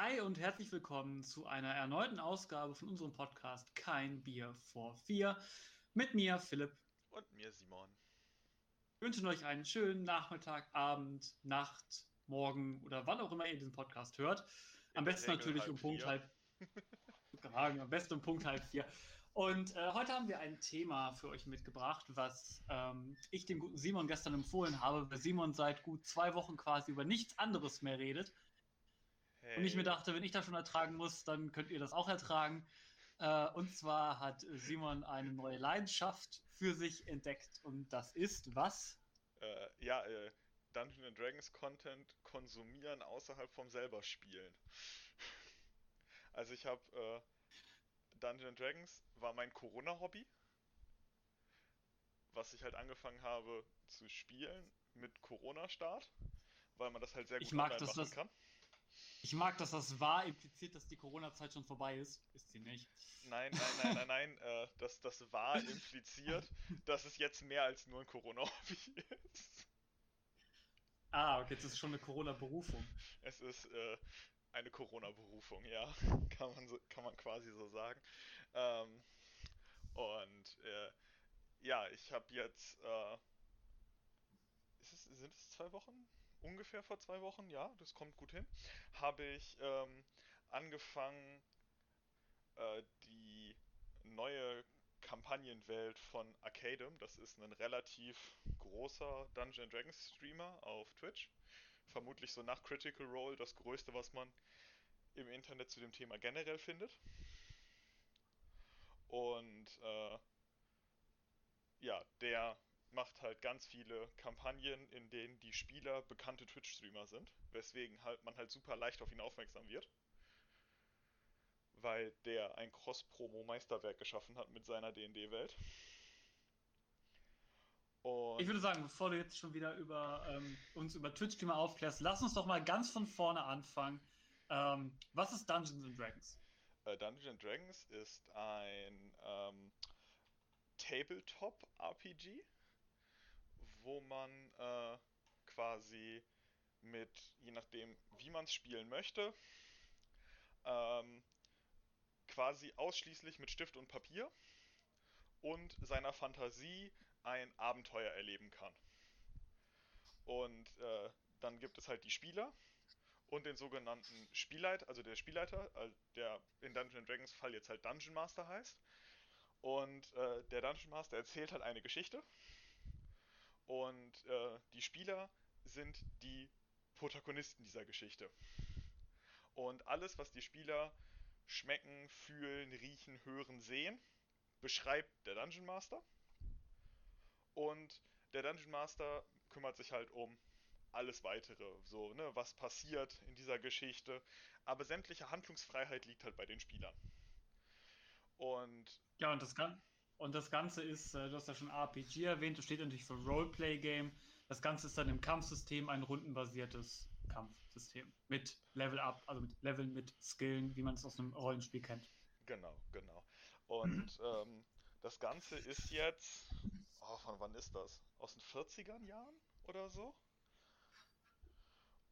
Hi und herzlich willkommen zu einer erneuten Ausgabe von unserem Podcast Kein Bier vor vier. Mit mir, Philipp. Und mir, Simon. Wir wünschen euch einen schönen Nachmittag, Abend, Nacht, Morgen oder wann auch immer ihr diesen Podcast hört. Am besten natürlich um Punkt halb. am besten um Punkt halb vier. Und äh, heute haben wir ein Thema für euch mitgebracht, was ähm, ich dem guten Simon gestern empfohlen habe, weil Simon seit gut zwei Wochen quasi über nichts anderes mehr redet. Und ich mir dachte, wenn ich das schon ertragen muss, dann könnt ihr das auch ertragen. Äh, und zwar hat Simon eine neue Leidenschaft für sich entdeckt und das ist was? Äh, ja, äh, Dungeons Dragons Content konsumieren außerhalb vom selber spielen. Also ich habe äh, Dungeons Dragons war mein Corona-Hobby, was ich halt angefangen habe zu spielen mit Corona-Start, weil man das halt sehr gut ich mag, dass machen das, kann. Ich mag, dass das war impliziert, dass die Corona-Zeit schon vorbei ist. Ist sie nicht. Nein, nein, nein, nein, nein. äh, das, das war impliziert, dass es jetzt mehr als nur ein Corona-Hobby ist. Ah, okay, jetzt ist es schon eine Corona-Berufung. Es ist äh, eine Corona-Berufung, ja. kann, man so, kann man quasi so sagen. Ähm, und äh, ja, ich habe jetzt. Äh, es, sind es zwei Wochen? Ungefähr vor zwei Wochen, ja, das kommt gut hin, habe ich ähm, angefangen, äh, die neue Kampagnenwelt von Arcadem, das ist ein relativ großer Dungeon Dragons Streamer auf Twitch, vermutlich so nach Critical Role das größte, was man im Internet zu dem Thema generell findet. Und äh, ja, der macht halt ganz viele Kampagnen, in denen die Spieler bekannte Twitch-Streamer sind, weswegen halt man halt super leicht auf ihn aufmerksam wird. Weil der ein Cross-Promo-Meisterwerk geschaffen hat mit seiner DD-Welt. ich würde sagen, bevor du jetzt schon wieder über, ähm, uns über Twitch-Streamer aufklärst, lass uns doch mal ganz von vorne anfangen. Ähm, was ist Dungeons and Dragons? Äh, Dungeons Dragons ist ein ähm, Tabletop-RPG wo man äh, quasi mit, je nachdem, wie man es spielen möchte, ähm, quasi ausschließlich mit Stift und Papier und seiner Fantasie ein Abenteuer erleben kann. Und äh, dann gibt es halt die Spieler und den sogenannten Spielleiter, also der Spielleiter, der in Dungeon Dragons Fall jetzt halt Dungeon Master heißt. Und äh, der Dungeon Master erzählt halt eine Geschichte und äh, die Spieler sind die Protagonisten dieser Geschichte. Und alles, was die Spieler schmecken, fühlen, riechen, hören, sehen, beschreibt der Dungeon Master. Und der Dungeon Master kümmert sich halt um alles weitere, so, ne, was passiert in dieser Geschichte. Aber sämtliche Handlungsfreiheit liegt halt bei den Spielern. Und. Ja, und das kann. Und das Ganze ist, äh, du hast ja schon RPG erwähnt, das steht natürlich für Roleplay-Game. Das Ganze ist dann im Kampfsystem ein rundenbasiertes Kampfsystem. Mit Level-Up, also mit Leveln, mit Skillen, wie man es aus einem Rollenspiel kennt. Genau, genau. Und ähm, das Ganze ist jetzt, oh, von wann ist das? Aus den 40ern Jahren oder so?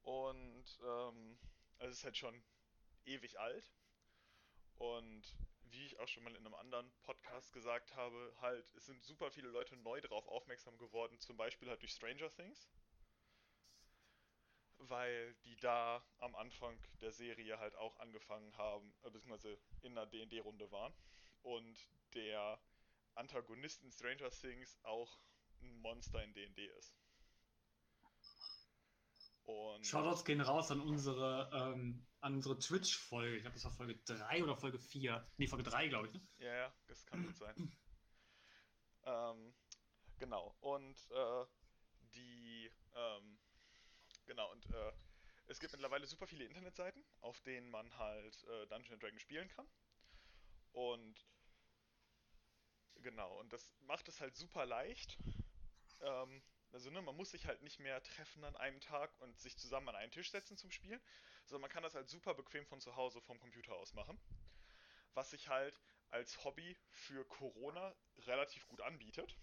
Und ähm, also es ist halt schon ewig alt. Und wie ich auch schon mal in einem anderen Podcast gesagt habe, halt, es sind super viele Leute neu darauf aufmerksam geworden, zum Beispiel halt durch Stranger Things. Weil die da am Anfang der Serie halt auch angefangen haben, äh, beziehungsweise in einer DD-Runde waren. Und der Antagonist in Stranger Things auch ein Monster in DD ist. Und Shoutouts gehen raus an unsere, ähm, unsere Twitch-Folge. Ich glaube, das war Folge 3 oder Folge 4. Nee, Folge 3, glaube ich. Ne? Ja, ja, das kann gut sein. ähm, genau. Und äh, die, ähm, genau, und äh, es gibt mittlerweile super viele Internetseiten, auf denen man halt äh, Dungeons Dragons spielen kann. Und genau, und das macht es halt super leicht. Ähm, also ne, man muss sich halt nicht mehr treffen an einem Tag und sich zusammen an einen Tisch setzen zum Spielen, sondern man kann das halt super bequem von zu Hause vom Computer aus machen. Was sich halt als Hobby für Corona relativ gut anbietet.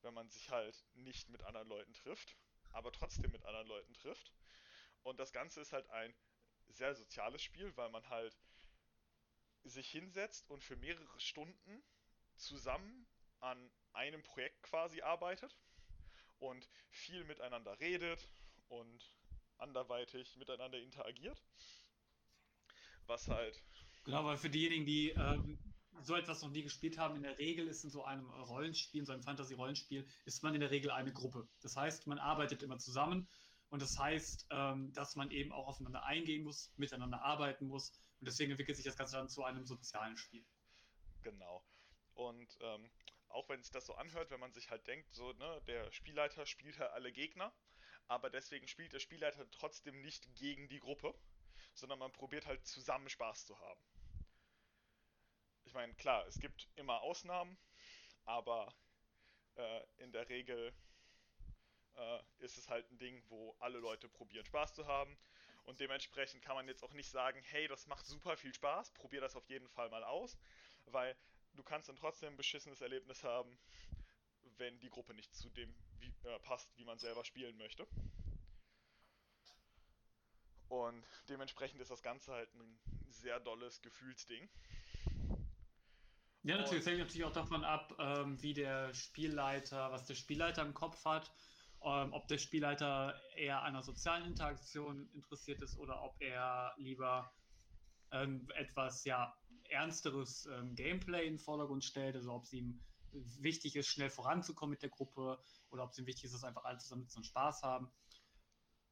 Wenn man sich halt nicht mit anderen Leuten trifft, aber trotzdem mit anderen Leuten trifft. Und das Ganze ist halt ein sehr soziales Spiel, weil man halt sich hinsetzt und für mehrere Stunden zusammen an einem Projekt quasi arbeitet und viel miteinander redet und anderweitig miteinander interagiert. Was halt. Genau, weil für diejenigen, die ähm, so etwas noch nie gespielt haben, in der Regel ist in so einem Rollenspiel, in so einem Fantasy-Rollenspiel, ist man in der Regel eine Gruppe. Das heißt, man arbeitet immer zusammen und das heißt, ähm, dass man eben auch aufeinander eingehen muss, miteinander arbeiten muss und deswegen entwickelt sich das Ganze dann zu einem sozialen Spiel. Genau. Und ähm, auch wenn sich das so anhört, wenn man sich halt denkt, so, ne, der Spielleiter spielt halt alle Gegner, aber deswegen spielt der Spielleiter trotzdem nicht gegen die Gruppe, sondern man probiert halt zusammen Spaß zu haben. Ich meine, klar, es gibt immer Ausnahmen, aber äh, in der Regel äh, ist es halt ein Ding, wo alle Leute probieren Spaß zu haben. Und dementsprechend kann man jetzt auch nicht sagen, hey, das macht super viel Spaß, probier das auf jeden Fall mal aus, weil du kannst dann trotzdem ein beschissenes Erlebnis haben, wenn die Gruppe nicht zu dem wie, äh, passt, wie man selber spielen möchte. Und dementsprechend ist das Ganze halt ein sehr dolles Gefühlsding. Ja, natürlich, hängt natürlich auch davon ab, ähm, wie der Spielleiter, was der Spielleiter im Kopf hat, ähm, ob der Spielleiter eher an einer sozialen Interaktion interessiert ist oder ob er lieber ähm, etwas ja ernsteres ähm, Gameplay in den Vordergrund stellt, also ob es ihm wichtig ist, schnell voranzukommen mit der Gruppe oder ob es ihm wichtig ist, dass einfach alle zusammen so einen Spaß haben.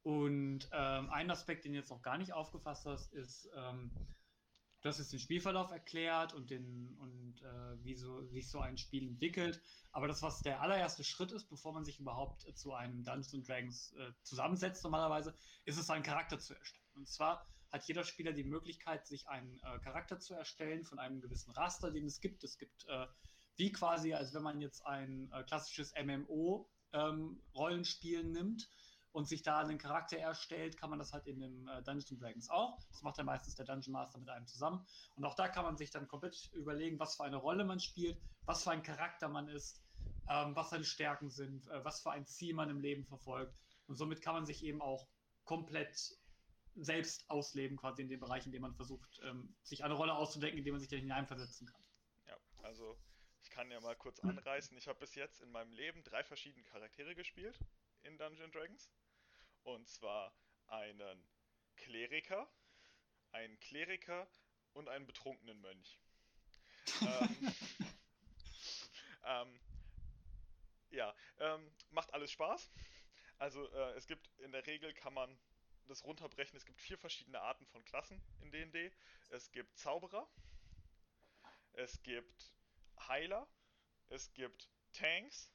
Und ähm, ein Aspekt, den jetzt noch gar nicht aufgefasst hast, ist, ähm, du hast jetzt den Spielverlauf erklärt und, den, und äh, wie so, sich so ein Spiel entwickelt. Aber das, was der allererste Schritt ist, bevor man sich überhaupt zu einem Dungeons Dragons äh, zusammensetzt, normalerweise, ist es, einen Charakter zu erstellen. Und zwar hat jeder Spieler die Möglichkeit, sich einen äh, Charakter zu erstellen von einem gewissen Raster, den es gibt. Es gibt äh, wie quasi, als wenn man jetzt ein äh, klassisches MMO-Rollenspiel ähm, nimmt und sich da einen Charakter erstellt, kann man das halt in dem äh, Dungeons Dragons auch. Das macht ja meistens der Dungeon Master mit einem zusammen. Und auch da kann man sich dann komplett überlegen, was für eine Rolle man spielt, was für ein Charakter man ist, ähm, was seine Stärken sind, äh, was für ein Ziel man im Leben verfolgt. Und somit kann man sich eben auch komplett selbst ausleben, quasi in dem Bereich, in dem man versucht, ähm, sich eine Rolle auszudenken, in dem man sich dann hineinversetzen kann. Ja, also ich kann ja mal kurz anreißen. Ich habe bis jetzt in meinem Leben drei verschiedene Charaktere gespielt in Dungeons Dragons. Und zwar einen Kleriker, einen Kleriker und einen betrunkenen Mönch. ähm, ähm, ja, ähm, macht alles Spaß. Also äh, es gibt in der Regel kann man das runterbrechen. Es gibt vier verschiedene Arten von Klassen in D&D. Es gibt Zauberer, es gibt Heiler, es gibt Tanks,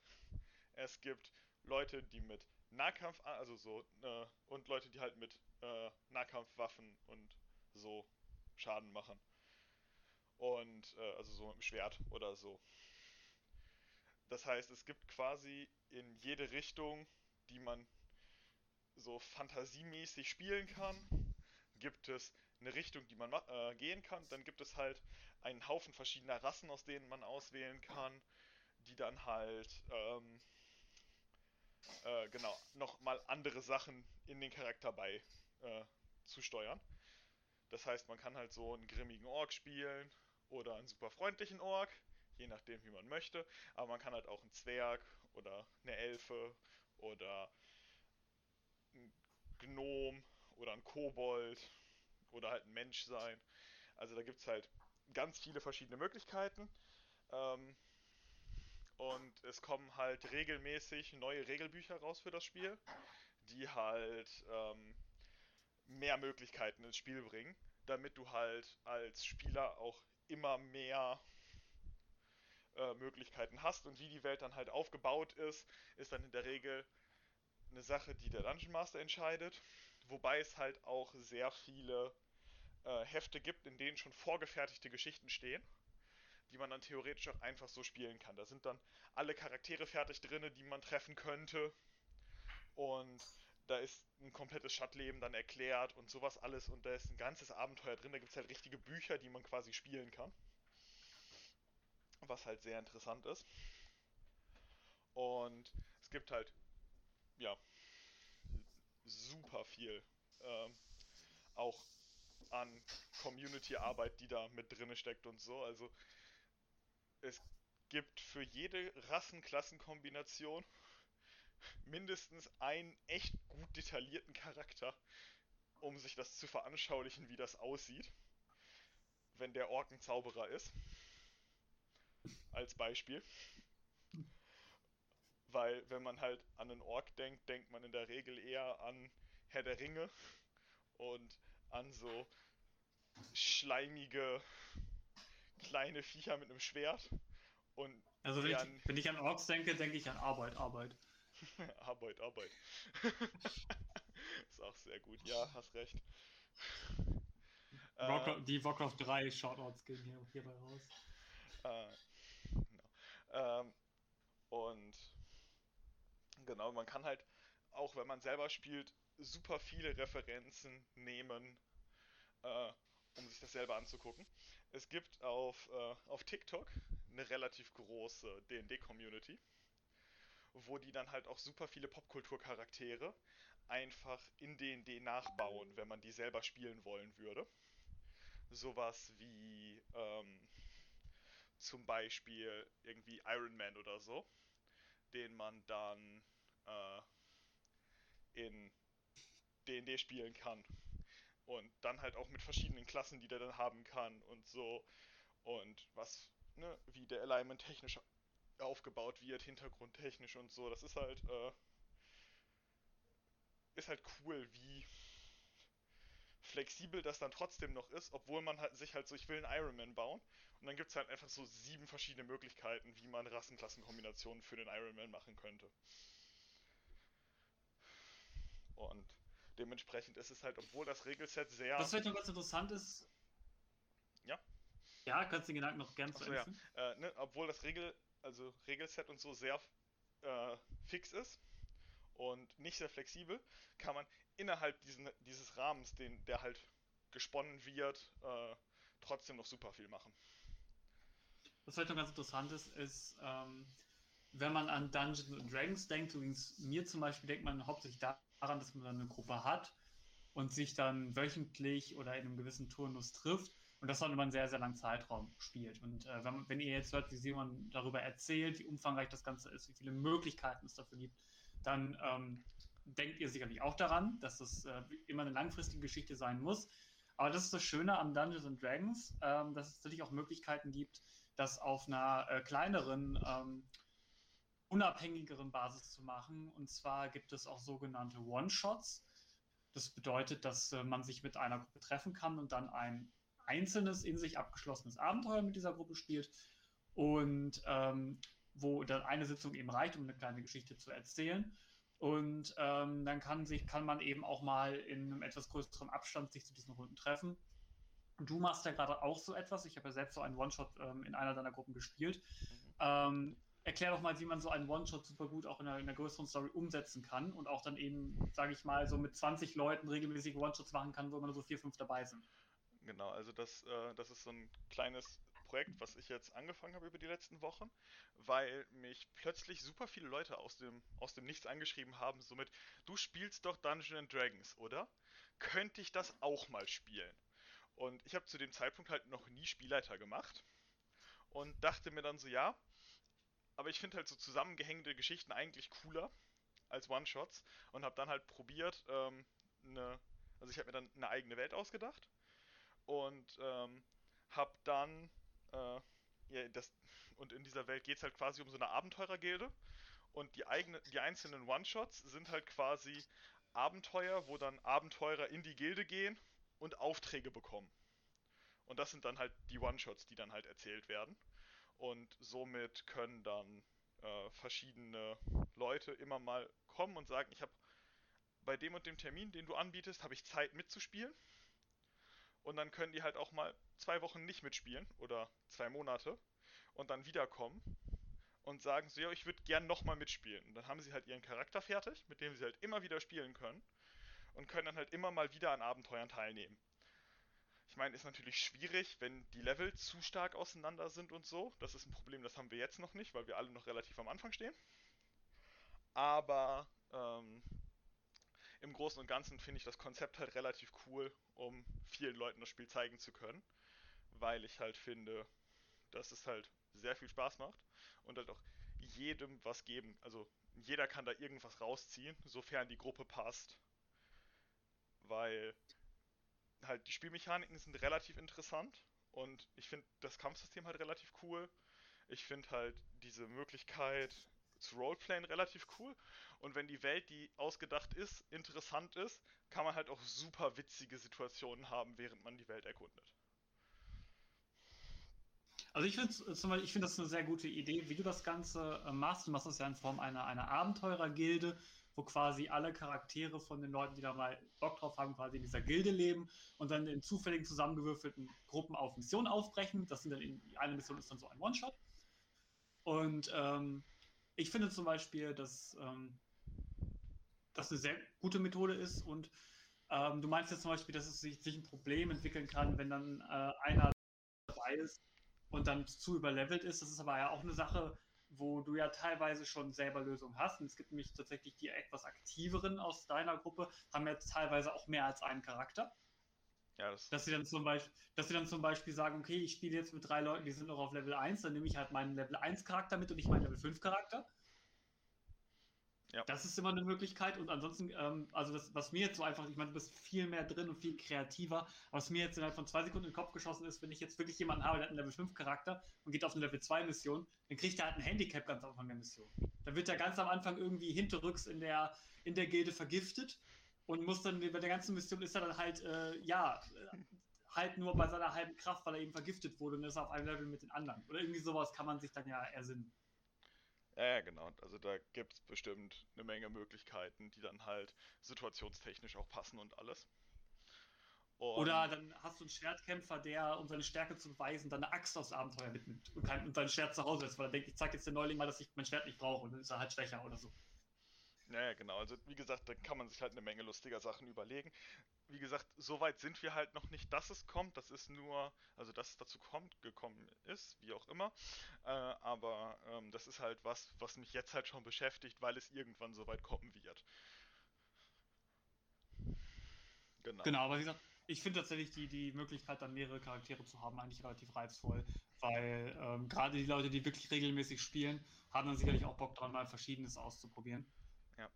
es gibt Leute, die mit Nahkampf, also so, äh, und Leute, die halt mit äh, Nahkampfwaffen und so Schaden machen. Und, äh, also so mit dem Schwert oder so. Das heißt, es gibt quasi in jede Richtung, die man so fantasiemäßig spielen kann, gibt es eine Richtung, die man äh, gehen kann. Dann gibt es halt einen Haufen verschiedener Rassen, aus denen man auswählen kann, die dann halt ähm, äh, genau nochmal andere Sachen in den Charakter bei äh, zu steuern. Das heißt, man kann halt so einen grimmigen Ork spielen oder einen super freundlichen Ork, je nachdem, wie man möchte. Aber man kann halt auch einen Zwerg oder eine Elfe oder Gnom oder ein Kobold oder halt ein Mensch sein. Also da gibt es halt ganz viele verschiedene Möglichkeiten. Ähm, und es kommen halt regelmäßig neue Regelbücher raus für das Spiel, die halt ähm, mehr Möglichkeiten ins Spiel bringen, damit du halt als Spieler auch immer mehr äh, Möglichkeiten hast. Und wie die Welt dann halt aufgebaut ist, ist dann in der Regel eine Sache, die der Dungeon Master entscheidet. Wobei es halt auch sehr viele äh, Hefte gibt, in denen schon vorgefertigte Geschichten stehen, die man dann theoretisch auch einfach so spielen kann. Da sind dann alle Charaktere fertig drin, die man treffen könnte. Und da ist ein komplettes Stadtleben dann erklärt und sowas alles. Und da ist ein ganzes Abenteuer drin. Da gibt es halt richtige Bücher, die man quasi spielen kann. Was halt sehr interessant ist. Und es gibt halt ja, super viel. Ähm, auch an Community-Arbeit, die da mit drin steckt und so. Also es gibt für jede Rassenklassenkombination mindestens einen echt gut detaillierten Charakter, um sich das zu veranschaulichen, wie das aussieht, wenn der Ork ein Zauberer ist. Als Beispiel. Weil wenn man halt an einen Ork denkt, denkt man in der Regel eher an Herr der Ringe und an so schleimige kleine Viecher mit einem Schwert. Und also wenn ich, wenn ich an Orks denke, denke ich an Arbeit, Arbeit. Arbeit, Arbeit. ist auch sehr gut. Ja, hast recht. Rock, äh, die Warcraft 3 Shoutouts gehen hier, hierbei raus. Äh, no. ähm, und genau, man kann halt, auch wenn man selber spielt, super viele Referenzen nehmen, äh, um sich das selber anzugucken. Es gibt auf, äh, auf TikTok eine relativ große D&D-Community wo die dann halt auch super viele Popkulturcharaktere einfach in D&D nachbauen, wenn man die selber spielen wollen würde. Sowas wie ähm, zum Beispiel irgendwie Iron Man oder so, den man dann äh, in D&D spielen kann. Und dann halt auch mit verschiedenen Klassen, die der dann haben kann und so. Und was, ne, wie der Alignment technisch aufgebaut wird, hintergrundtechnisch und so. Das ist halt, äh, ist halt cool, wie flexibel das dann trotzdem noch ist, obwohl man halt sich halt so, ich will einen Ironman bauen. Und dann gibt es halt einfach so sieben verschiedene Möglichkeiten, wie man Rassenklassenkombinationen für den Ironman machen könnte. Und dementsprechend ist es halt, obwohl das Regelset sehr. Was vielleicht noch ganz interessant ist. Ja. Ja, kannst du den Gedanken noch gern zu ja. äh, ne, Obwohl das Regel, also Regelset und so sehr äh, fix ist und nicht sehr flexibel, kann man innerhalb diesen, dieses Rahmens, den, der halt gesponnen wird, äh, trotzdem noch super viel machen. Was vielleicht noch ganz interessant ist, ist, ähm, wenn man an Dungeons and Dragons denkt, übrigens mir zum Beispiel denkt man hauptsächlich daran, dass man dann eine Gruppe hat und sich dann wöchentlich oder in einem gewissen Turnus trifft und das dann über einen sehr, sehr langen Zeitraum spielt. Und äh, wenn, wenn, ihr jetzt hört, wie Simon darüber erzählt, wie umfangreich das Ganze ist, wie viele Möglichkeiten es dafür gibt, dann ähm, denkt ihr sicherlich auch daran, dass das äh, immer eine langfristige Geschichte sein muss. Aber das ist das Schöne am Dungeons and Dragons, ähm, dass es natürlich auch Möglichkeiten gibt, das auf einer äh, kleineren, ähm, unabhängigeren Basis zu machen. Und zwar gibt es auch sogenannte One-Shots. Das bedeutet, dass äh, man sich mit einer Gruppe treffen kann und dann ein einzelnes, in sich abgeschlossenes Abenteuer mit dieser Gruppe spielt und ähm, wo dann eine Sitzung eben reicht, um eine kleine Geschichte zu erzählen. Und ähm, dann kann, sich, kann man eben auch mal in einem etwas größeren Abstand sich zu diesen Runden treffen. Du machst ja gerade auch so etwas. Ich habe ja selbst so einen One-Shot ähm, in einer deiner Gruppen gespielt. Mhm. Ähm, erklär doch mal, wie man so einen One-Shot super gut auch in einer, in einer, größeren Story umsetzen kann und auch dann eben, sage ich mal, so mit 20 Leuten regelmäßig One-Shots machen kann, wo immer nur so vier, fünf dabei sind. Genau, also das, äh, das ist so ein kleines Projekt, was ich jetzt angefangen habe über die letzten Wochen, weil mich plötzlich super viele Leute aus dem, aus dem Nichts angeschrieben haben, somit, du spielst doch Dungeons Dragons, oder? Könnte ich das auch mal spielen? Und ich habe zu dem Zeitpunkt halt noch nie Spielleiter gemacht und dachte mir dann so, ja, aber ich finde halt so zusammengehängte Geschichten eigentlich cooler als One-Shots und habe dann halt probiert, ähm, eine, also ich habe mir dann eine eigene Welt ausgedacht und ähm, hab dann äh, ja, das und in dieser Welt geht es halt quasi um so eine Abenteurergilde und die eigene, die einzelnen One-Shots sind halt quasi Abenteuer, wo dann Abenteurer in die Gilde gehen und Aufträge bekommen. Und das sind dann halt die One-Shots, die dann halt erzählt werden. Und somit können dann äh, verschiedene Leute immer mal kommen und sagen, ich habe bei dem und dem Termin, den du anbietest, habe ich Zeit mitzuspielen. Und dann können die halt auch mal zwei Wochen nicht mitspielen oder zwei Monate und dann wiederkommen und sagen so, ja, ich würde gern nochmal mitspielen. Und dann haben sie halt ihren Charakter fertig, mit dem sie halt immer wieder spielen können und können dann halt immer mal wieder an Abenteuern teilnehmen. Ich meine, ist natürlich schwierig, wenn die Level zu stark auseinander sind und so. Das ist ein Problem, das haben wir jetzt noch nicht, weil wir alle noch relativ am Anfang stehen. Aber ähm, im Großen und Ganzen finde ich das Konzept halt relativ cool, um vielen Leuten das Spiel zeigen zu können, weil ich halt finde, dass es halt sehr viel Spaß macht und halt auch jedem was geben. Also jeder kann da irgendwas rausziehen, sofern die Gruppe passt. Weil halt die Spielmechaniken sind relativ interessant und ich finde das Kampfsystem halt relativ cool. Ich finde halt diese Möglichkeit zu Roleplayen relativ cool. Und wenn die Welt, die ausgedacht ist, interessant ist, kann man halt auch super witzige Situationen haben, während man die Welt erkundet. Also ich finde ich finde das eine sehr gute Idee, wie du das Ganze äh, machst. Du machst das ja in Form einer, einer Abenteurergilde, wo quasi alle Charaktere von den Leuten, die da mal Bock drauf haben, quasi in dieser Gilde leben und dann in zufälligen zusammengewürfelten Gruppen auf Missionen aufbrechen. Das sind dann in, eine Mission ist dann so ein One-Shot. Und ähm, ich finde zum Beispiel, dass ähm, das eine sehr gute Methode ist und ähm, du meinst jetzt zum Beispiel, dass es sich, sich ein Problem entwickeln kann, wenn dann äh, einer dabei ist, und dann zu überlevelt ist. Das ist aber ja auch eine Sache, wo du ja teilweise schon selber Lösungen hast. Und es gibt nämlich tatsächlich die etwas aktiveren aus deiner Gruppe, haben ja teilweise auch mehr als einen Charakter. Ja, das dass sie dann zum Beispiel, dass sie dann zum Beispiel sagen, okay, ich spiele jetzt mit drei Leuten, die sind noch auf Level 1, dann nehme ich halt meinen Level 1 Charakter mit und nicht meinen Level 5 Charakter. Ja. Das ist immer eine Möglichkeit. Und ansonsten, ähm, also das, was mir jetzt so einfach, ich meine, du bist viel mehr drin und viel kreativer. Was mir jetzt innerhalb von zwei Sekunden in den Kopf geschossen ist, wenn ich jetzt wirklich jemanden habe, der hat einen Level 5 Charakter und geht auf eine Level 2 Mission, dann kriegt er halt ein Handicap ganz am Anfang der Mission. Dann wird er ganz am Anfang irgendwie hinterrücks in der, in der Gilde vergiftet und muss dann bei der ganzen Mission ist er dann halt, äh, ja, halt nur bei seiner halben Kraft, weil er eben vergiftet wurde und ist auf einem Level mit den anderen. Oder irgendwie sowas kann man sich dann ja ersinnen. Ja, genau. Also da gibt es bestimmt eine Menge Möglichkeiten, die dann halt situationstechnisch auch passen und alles. Und Oder dann hast du einen Schwertkämpfer, der, um seine Stärke zu beweisen, dann eine Axt aufs Abenteuer mitnimmt und, kann, und sein Schwert zu Hause ist, weil er denkt, ich zeig jetzt den Neuling mal, dass ich mein Schwert nicht brauche und dann ist er halt schwächer oder so. Naja, genau. Also wie gesagt, da kann man sich halt eine Menge lustiger Sachen überlegen. Wie gesagt, so weit sind wir halt noch nicht, dass es kommt. Das ist nur, also dass es dazu kommt, gekommen ist, wie auch immer. Äh, aber ähm, das ist halt was, was mich jetzt halt schon beschäftigt, weil es irgendwann so weit kommen wird. Genau. Genau, aber wie gesagt, ich finde tatsächlich die, die Möglichkeit, dann mehrere Charaktere zu haben, eigentlich relativ reizvoll, weil ähm, gerade die Leute, die wirklich regelmäßig spielen, haben dann sicherlich auch Bock dran, mal Verschiedenes auszuprobieren. Ja.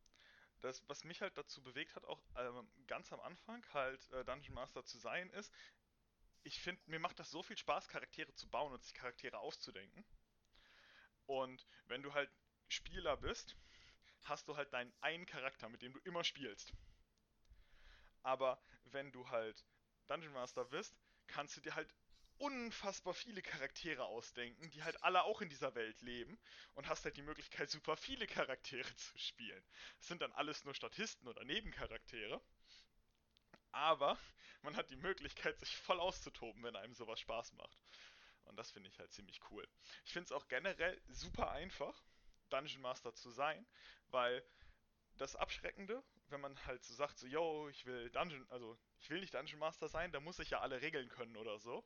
Das, was mich halt dazu bewegt hat, auch ähm, ganz am Anfang halt äh, Dungeon Master zu sein, ist, ich finde, mir macht das so viel Spaß, Charaktere zu bauen und sich Charaktere auszudenken. Und wenn du halt Spieler bist, hast du halt deinen einen Charakter, mit dem du immer spielst. Aber wenn du halt Dungeon Master bist, kannst du dir halt unfassbar viele Charaktere ausdenken, die halt alle auch in dieser Welt leben und hast halt die Möglichkeit, super viele Charaktere zu spielen. Es sind dann alles nur Statisten oder Nebencharaktere. Aber man hat die Möglichkeit, sich voll auszutoben, wenn einem sowas Spaß macht. Und das finde ich halt ziemlich cool. Ich finde es auch generell super einfach, Dungeon Master zu sein, weil das Abschreckende, wenn man halt so sagt, so, yo, ich will Dungeon, also ich will nicht Dungeon Master sein, da muss ich ja alle Regeln können oder so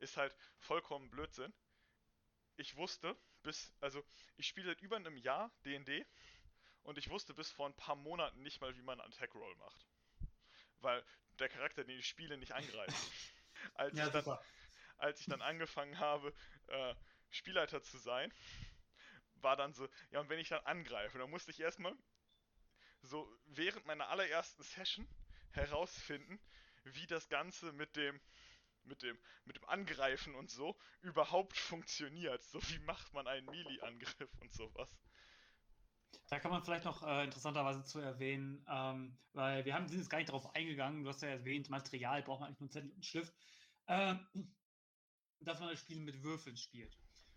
ist halt vollkommen Blödsinn. Ich wusste bis, also ich spiele seit über einem Jahr D&D und ich wusste bis vor ein paar Monaten nicht mal, wie man Attack Roll macht. Weil der Charakter, den ich spiele, nicht angreift. als, ja, ich dann, als ich dann angefangen habe, äh, Spielleiter zu sein, war dann so, ja, und wenn ich dann angreife, dann musste ich erstmal so während meiner allerersten Session herausfinden, wie das Ganze mit dem mit dem, mit dem Angreifen und so überhaupt funktioniert. So wie macht man einen Melee-Angriff und sowas. Da kann man vielleicht noch äh, interessanterweise zu erwähnen, ähm, weil wir haben, sind jetzt gar nicht darauf eingegangen, du hast ja erwähnt, Material braucht man eigentlich nur einen Zettel und einen Stift, äh, dass man das Spiel mit Würfeln spielt.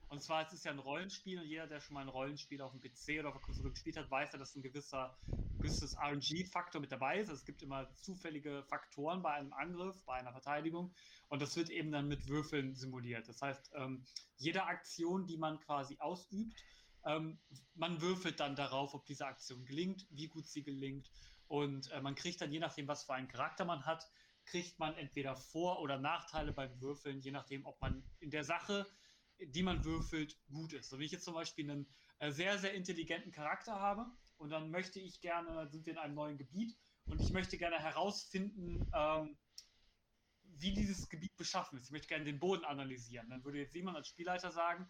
Und zwar, es ist ja ein Rollenspiel und jeder, der schon mal ein Rollenspiel auf dem PC oder auf der Konsole gespielt hat, weiß ja, dass ein gewisser, gewisses RNG-Faktor mit dabei ist. Also es gibt immer zufällige Faktoren bei einem Angriff, bei einer Verteidigung und das wird eben dann mit Würfeln simuliert. Das heißt, ähm, jede Aktion, die man quasi ausübt, ähm, man würfelt dann darauf, ob diese Aktion gelingt, wie gut sie gelingt und äh, man kriegt dann, je nachdem, was für einen Charakter man hat, kriegt man entweder Vor- oder Nachteile beim Würfeln, je nachdem, ob man in der Sache die man würfelt, gut ist. So wie ich jetzt zum Beispiel einen äh, sehr, sehr intelligenten Charakter habe und dann möchte ich gerne, sind wir in einem neuen Gebiet und ich möchte gerne herausfinden, ähm, wie dieses Gebiet beschaffen ist. Ich möchte gerne den Boden analysieren. Dann würde jetzt Simon als Spielleiter sagen,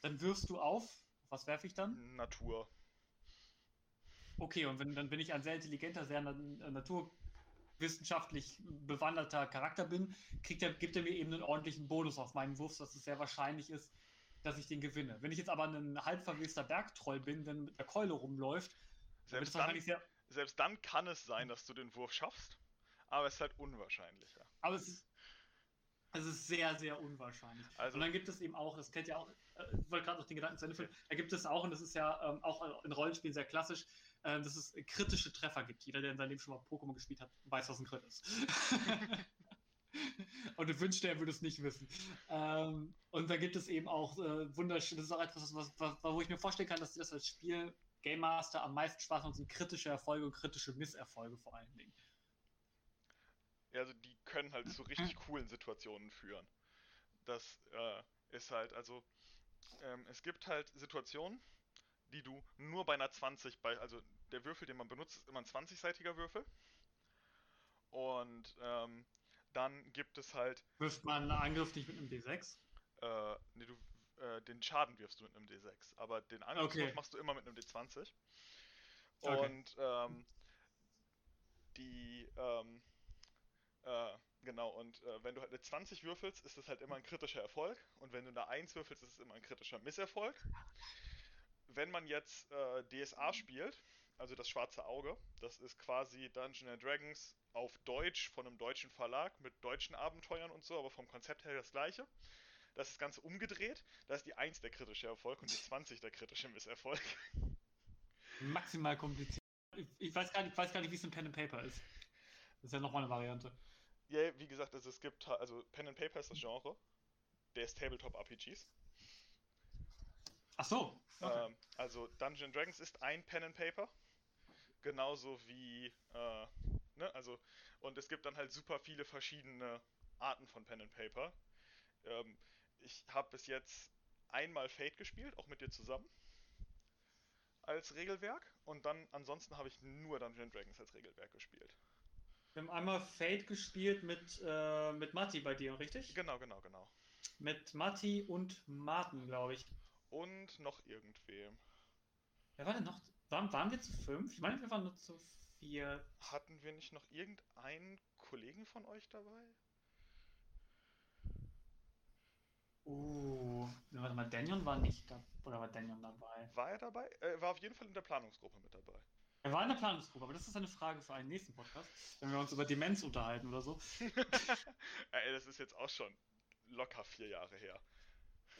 dann wirfst du auf. Was werfe ich dann? Natur. Okay, und wenn, dann bin ich ein sehr intelligenter, sehr naturwissenschaftlich bewanderter Charakter bin, kriegt er, gibt er mir eben einen ordentlichen Bonus auf meinen Wurf, dass es sehr wahrscheinlich ist, dass ich den gewinne. Wenn ich jetzt aber ein halb verwester Bergtroll bin, der mit der Keule rumläuft, selbst dann, sehr... selbst dann kann es sein, dass du den Wurf schaffst, aber es ist halt unwahrscheinlicher. Aber es ist, es ist sehr, sehr unwahrscheinlich. Also, und dann gibt es eben auch, das kennt ja auch, äh, ich wollte gerade noch den Gedanken zu Ende führen, da gibt es auch, und das ist ja ähm, auch in Rollenspielen sehr klassisch, äh, dass es kritische Treffer gibt. Jeder, der in seinem Leben schon mal Pokémon gespielt hat, weiß, was ein Crit ist. und du wünschst, er würde es nicht wissen. Ähm, und da gibt es eben auch äh, wunderschön, das ist auch etwas, was, was, wo ich mir vorstellen kann, dass das als Spiel Game Master am meisten Spaß macht, sind kritische Erfolge und kritische Misserfolge vor allen Dingen. Ja, also die können halt zu richtig coolen Situationen führen. Das äh, ist halt, also ähm, es gibt halt Situationen, die du nur bei einer 20, bei, also der Würfel, den man benutzt, ist immer ein 20-seitiger Würfel. Und ähm, dann gibt es halt. Wirft man einen Angriff nicht mit einem D6? Äh, nee, du, äh, den Schaden wirfst du mit einem D6, aber den Angriff okay. machst du immer mit einem D20. Und okay. ähm, die, ähm, äh, genau, und äh, wenn du halt eine 20 würfelst, ist das halt immer ein kritischer Erfolg. Und wenn du eine 1 würfelst, ist es immer ein kritischer Misserfolg. Wenn man jetzt äh, DSA spielt, also das schwarze Auge, das ist quasi Dungeons Dragons auf Deutsch von einem deutschen Verlag mit deutschen Abenteuern und so, aber vom Konzept her das gleiche. Das ist das Ganze umgedreht. Da ist die 1 der kritische Erfolg und die 20 der kritische Misserfolg. Maximal kompliziert. Ich weiß gar nicht, weiß gar nicht wie es in Pen and Paper ist. Das ist ja nochmal eine Variante. Ja, yeah, wie gesagt, also es gibt, also Pen and Paper ist das Genre. Der ist Tabletop RPGs. Ach so. Okay. Ähm, also Dungeon Dragons ist ein Pen and Paper. Genauso wie, äh, ne, also, und es gibt dann halt super viele verschiedene Arten von Pen and Paper. Ähm, ich habe bis jetzt einmal Fate gespielt, auch mit dir zusammen. Als Regelwerk. Und dann ansonsten habe ich nur Dungeon Dragons als Regelwerk gespielt. Wir haben einmal Fate gespielt mit, äh, mit Matti bei dir, richtig? Genau, genau, genau. Mit Matti und Martin, glaube ich. Und noch irgendwem. Wer war denn noch? Waren, waren wir zu fünf? Ich meine, wir waren nur zu vier. Hatten wir nicht noch irgendeinen Kollegen von euch dabei? Uh, warte mal, Daniel war nicht da. Oder war Daniel dabei? War er dabei? Er war auf jeden Fall in der Planungsgruppe mit dabei. Er war in der Planungsgruppe, aber das ist eine Frage für einen nächsten Podcast, wenn wir uns über Demenz unterhalten oder so. Ey, das ist jetzt auch schon locker vier Jahre her.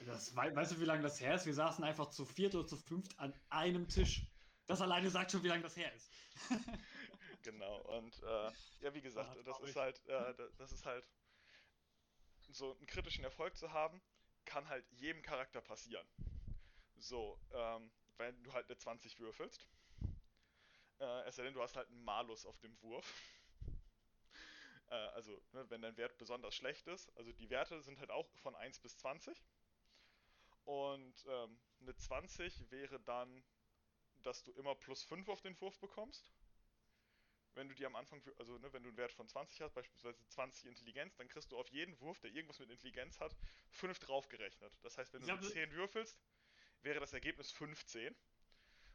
Das, weißt du, wie lange das her ist? Wir saßen einfach zu viert oder zu fünft an einem Tisch. Das alleine sagt schon, wie lange das her ist. genau, und äh, ja, wie gesagt, das ist halt, äh, das ist halt so einen kritischen Erfolg zu haben, kann halt jedem Charakter passieren. So, ähm, wenn du halt eine 20 würfelst, äh, es sei denn, du hast halt einen Malus auf dem Wurf. äh, also, ne, wenn dein Wert besonders schlecht ist, also die Werte sind halt auch von 1 bis 20. Und ähm, eine 20 wäre dann, dass du immer plus 5 auf den Wurf bekommst wenn du die am Anfang, also ne, wenn du einen Wert von 20 hast, beispielsweise 20 Intelligenz, dann kriegst du auf jeden Wurf, der irgendwas mit Intelligenz hat, 5 draufgerechnet. Das heißt, wenn du mit 10 würfelst, wäre das Ergebnis 15.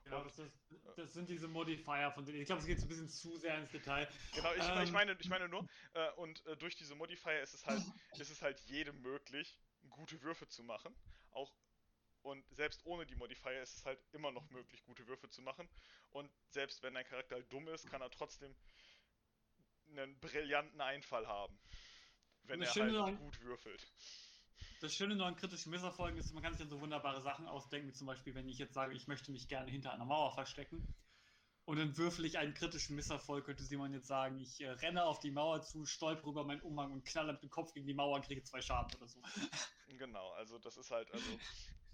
Genau, das, ist, das, sind diese Modifier, von denen ich glaube, es geht ein bisschen zu sehr ins Detail. Genau, ich, ähm, ich meine, ich meine nur, äh, und äh, durch diese Modifier ist es halt, ist es halt jedem möglich, gute Würfe zu machen. Auch und selbst ohne die Modifier ist es halt immer noch möglich, gute Würfe zu machen. Und selbst wenn dein Charakter halt dumm ist, kann er trotzdem einen brillanten Einfall haben. Wenn er halt an, gut würfelt. Das Schöne nur an kritischen Misserfolgen ist, man kann sich dann so wunderbare Sachen ausdenken, wie zum Beispiel, wenn ich jetzt sage, ich möchte mich gerne hinter einer Mauer verstecken. Und dann würfel ich einen kritischen Misserfolg, könnte Simon jetzt sagen, ich äh, renne auf die Mauer zu, stolper über meinen Umhang und knalle mit dem Kopf gegen die Mauer und kriege zwei Schaden oder so. Genau, also das ist halt, also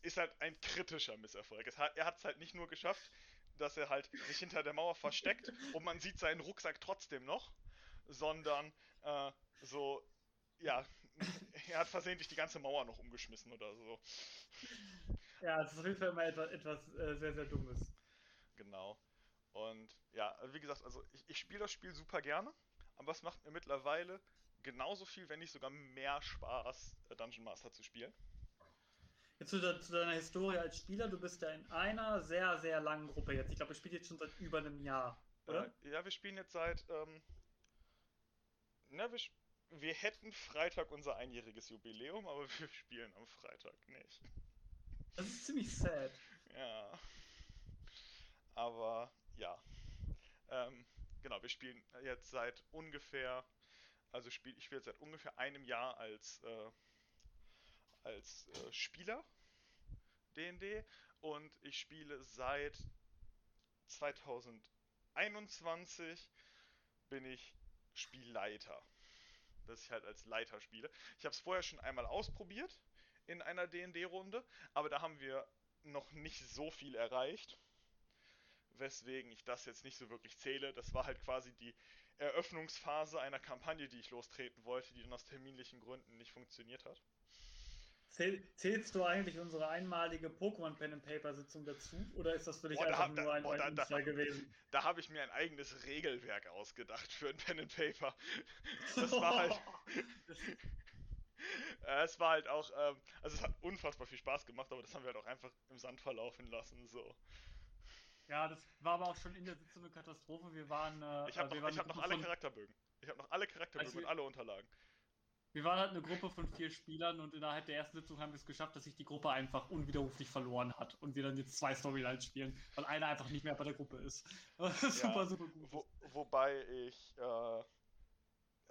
ist halt ein kritischer Misserfolg. Hat, er hat es halt nicht nur geschafft, dass er halt sich hinter der Mauer versteckt und man sieht seinen Rucksack trotzdem noch, sondern äh, so, ja, er hat versehentlich die ganze Mauer noch umgeschmissen oder so. Ja, das ist auf jeden Fall immer etwas, etwas äh, sehr, sehr Dummes. Genau. Und ja, wie gesagt, also ich, ich spiele das Spiel super gerne, aber es macht mir mittlerweile genauso viel, wenn nicht sogar mehr Spaß, äh, Dungeon Master zu spielen. Jetzt zu, de zu, deiner Historie als Spieler, du bist ja in einer sehr, sehr langen Gruppe jetzt. Ich glaube, ihr spielt jetzt schon seit über einem Jahr, oder? Äh, ja, wir spielen jetzt seit, ähm, na, wir, wir hätten Freitag unser einjähriges Jubiläum, aber wir spielen am Freitag nicht. Das ist ziemlich sad. Ja. Aber ja. Ähm, genau, wir spielen jetzt seit ungefähr, also spiel, ich spiele seit ungefähr einem Jahr als, äh, als äh, Spieler DD und ich spiele seit 2021 bin ich Spielleiter. Dass ich halt als Leiter spiele. Ich habe es vorher schon einmal ausprobiert in einer DD-Runde, aber da haben wir noch nicht so viel erreicht weswegen ich das jetzt nicht so wirklich zähle. Das war halt quasi die Eröffnungsphase einer Kampagne, die ich lostreten wollte, die dann aus terminlichen Gründen nicht funktioniert hat. Zählst du eigentlich unsere einmalige Pokémon Pen and Paper Sitzung dazu oder ist das für dich boah, einfach da, nur ein, boah, da, da, gewesen? Da habe ich mir ein eigenes Regelwerk ausgedacht für ein Pen and Paper. Das war halt. es war halt auch, ähm, also es hat unfassbar viel Spaß gemacht, aber das haben wir halt auch einfach im Sand verlaufen lassen. So. Ja, das war aber auch schon in der Sitzung eine Katastrophe. Wir waren. Äh, ich habe noch, hab noch alle Charakterbögen. Ich habe noch alle Charakterbögen also und alle Unterlagen. Wir waren halt eine Gruppe von vier Spielern und innerhalb der ersten Sitzung haben wir es geschafft, dass sich die Gruppe einfach unwiderruflich verloren hat und wir dann jetzt zwei Storylines spielen, weil einer einfach nicht mehr bei der Gruppe ist. super, ja, super gut. Wo, wobei ich äh,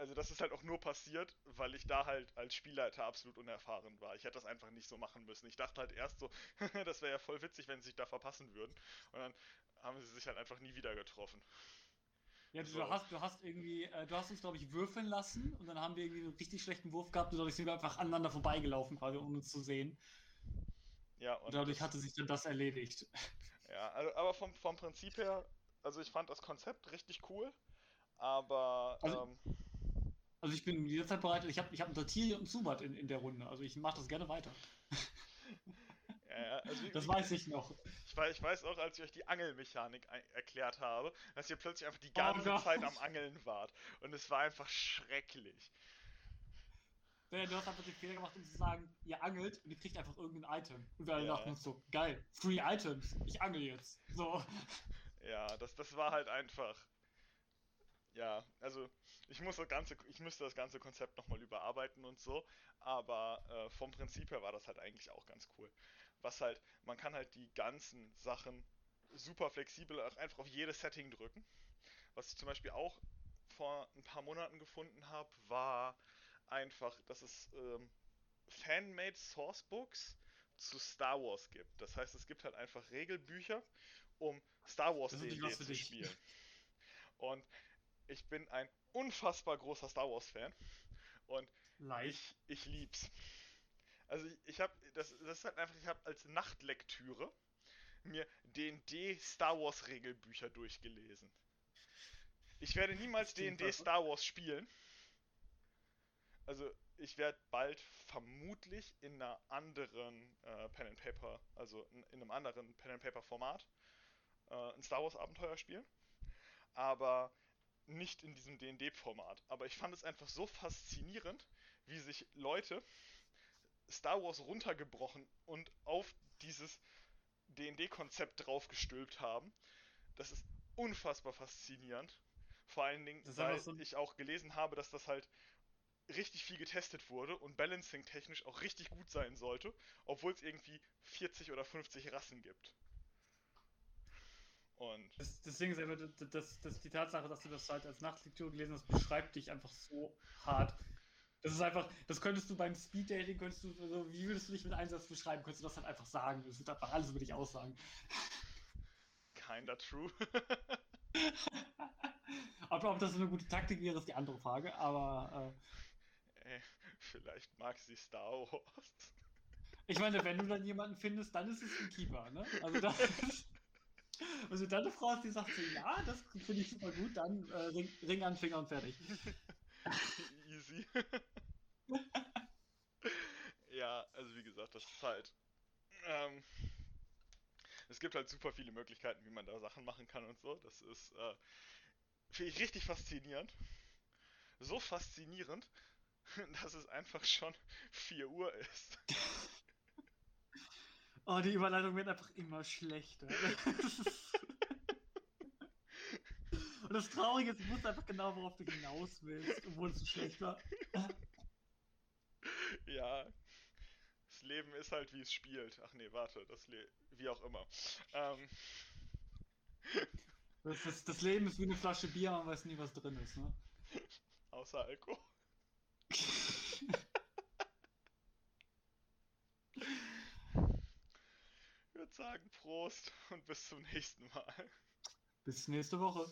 also das ist halt auch nur passiert, weil ich da halt als Spielleiter absolut unerfahren war. Ich hätte das einfach nicht so machen müssen. Ich dachte halt erst so, das wäre ja voll witzig, wenn sie sich da verpassen würden. Und dann haben sie sich halt einfach nie wieder getroffen. Ja, du, so. hast, du hast irgendwie, äh, du hast uns, glaube ich, würfeln lassen und dann haben wir irgendwie einen richtig schlechten Wurf gehabt und dadurch sind wir einfach aneinander vorbeigelaufen, quasi, ohne uns zu sehen. Ja, und, und dadurch hatte sich dann das erledigt. Ja, also, aber vom, vom Prinzip her, also ich fand das Konzept richtig cool, aber also, ähm, also ich bin jederzeit bereit. Ich habe ich hab einen Satiri und Subat in, in der Runde. Also ich mache das gerne weiter. Ja, ja, also das weiß ich noch. Ich weiß, ich weiß auch, als ich euch die Angelmechanik erklärt habe, dass ihr plötzlich einfach die oh ganze oh Zeit am Angeln wart. Und es war einfach schrecklich. Ja, du hast einfach den Fehler gemacht, um zu sagen, ihr angelt und ihr kriegt einfach irgendein Item. Und wir ja. dachten uns so, geil, Free Items, ich angel jetzt. So. Ja, das, das war halt einfach ja, also ich muss das ganze, ich müsste das ganze Konzept nochmal überarbeiten und so, aber äh, vom Prinzip her war das halt eigentlich auch ganz cool. Was halt, man kann halt die ganzen Sachen super flexibel einfach auf jedes Setting drücken. Was ich zum Beispiel auch vor ein paar Monaten gefunden habe, war einfach, dass es ähm, Fan-made Sourcebooks zu Star Wars gibt. Das heißt, es gibt halt einfach Regelbücher, um Star Wars D&D zu spielen. Und ich bin ein unfassbar großer Star Wars Fan und ich, ich lieb's. Also ich, ich habe das, das ist halt einfach, ich habe als Nachtlektüre mir D&D Star Wars Regelbücher durchgelesen. Ich werde niemals D&D Star Wars spielen. Also ich werde bald vermutlich in einer anderen äh, Pen and Paper, also in, in, einem anderen Pen and Paper Format, äh, ein Star Wars Abenteuer spielen. Aber nicht in diesem D&D-Format, aber ich fand es einfach so faszinierend, wie sich Leute Star Wars runtergebrochen und auf dieses D&D-Konzept draufgestülpt haben. Das ist unfassbar faszinierend. Vor allen Dingen, weil so ich auch gelesen habe, dass das halt richtig viel getestet wurde und balancing-technisch auch richtig gut sein sollte, obwohl es irgendwie 40 oder 50 Rassen gibt. Und das, deswegen ist einfach das, das, die Tatsache, dass du das halt als Nachtlektüre gelesen hast, beschreibt dich einfach so hart. Das ist einfach, das könntest du beim Speeddating, könntest du, also wie würdest du dich mit Einsatz beschreiben? Könntest du das halt einfach sagen? Das wird einfach alles über dich aussagen. Kinda true. ob, ob das eine gute Taktik wäre, ist die andere Frage, aber. Äh, Ey, vielleicht mag sie Star Wars. Ich meine, wenn du dann jemanden findest, dann ist es ein Keeper, ne? Also das. Also dann eine Frau hast, die sagt so, ja, das finde ich super gut, dann äh, Ring, Ring an Finger und fertig. Easy. ja, also wie gesagt, das ist halt. Ähm, das, gibt halt super viele Möglichkeiten, wie man da Sachen machen kann und so. Das ist, äh, finde ich richtig faszinierend. So faszinierend, dass es einfach schon 4 Uhr ist. Oh, die Überleitung wird einfach immer schlechter. Und das Traurige ist, ich wusste einfach genau, worauf du hinaus willst, obwohl es so schlecht war. ja. Das Leben ist halt, wie es spielt. Ach nee, warte, das Le wie auch immer. Ähm. Das, das, das, Leben ist wie eine Flasche Bier, man weiß nie, was drin ist, ne? Außer Alkohol. sagen Prost und bis zum nächsten Mal. Bis nächste Woche.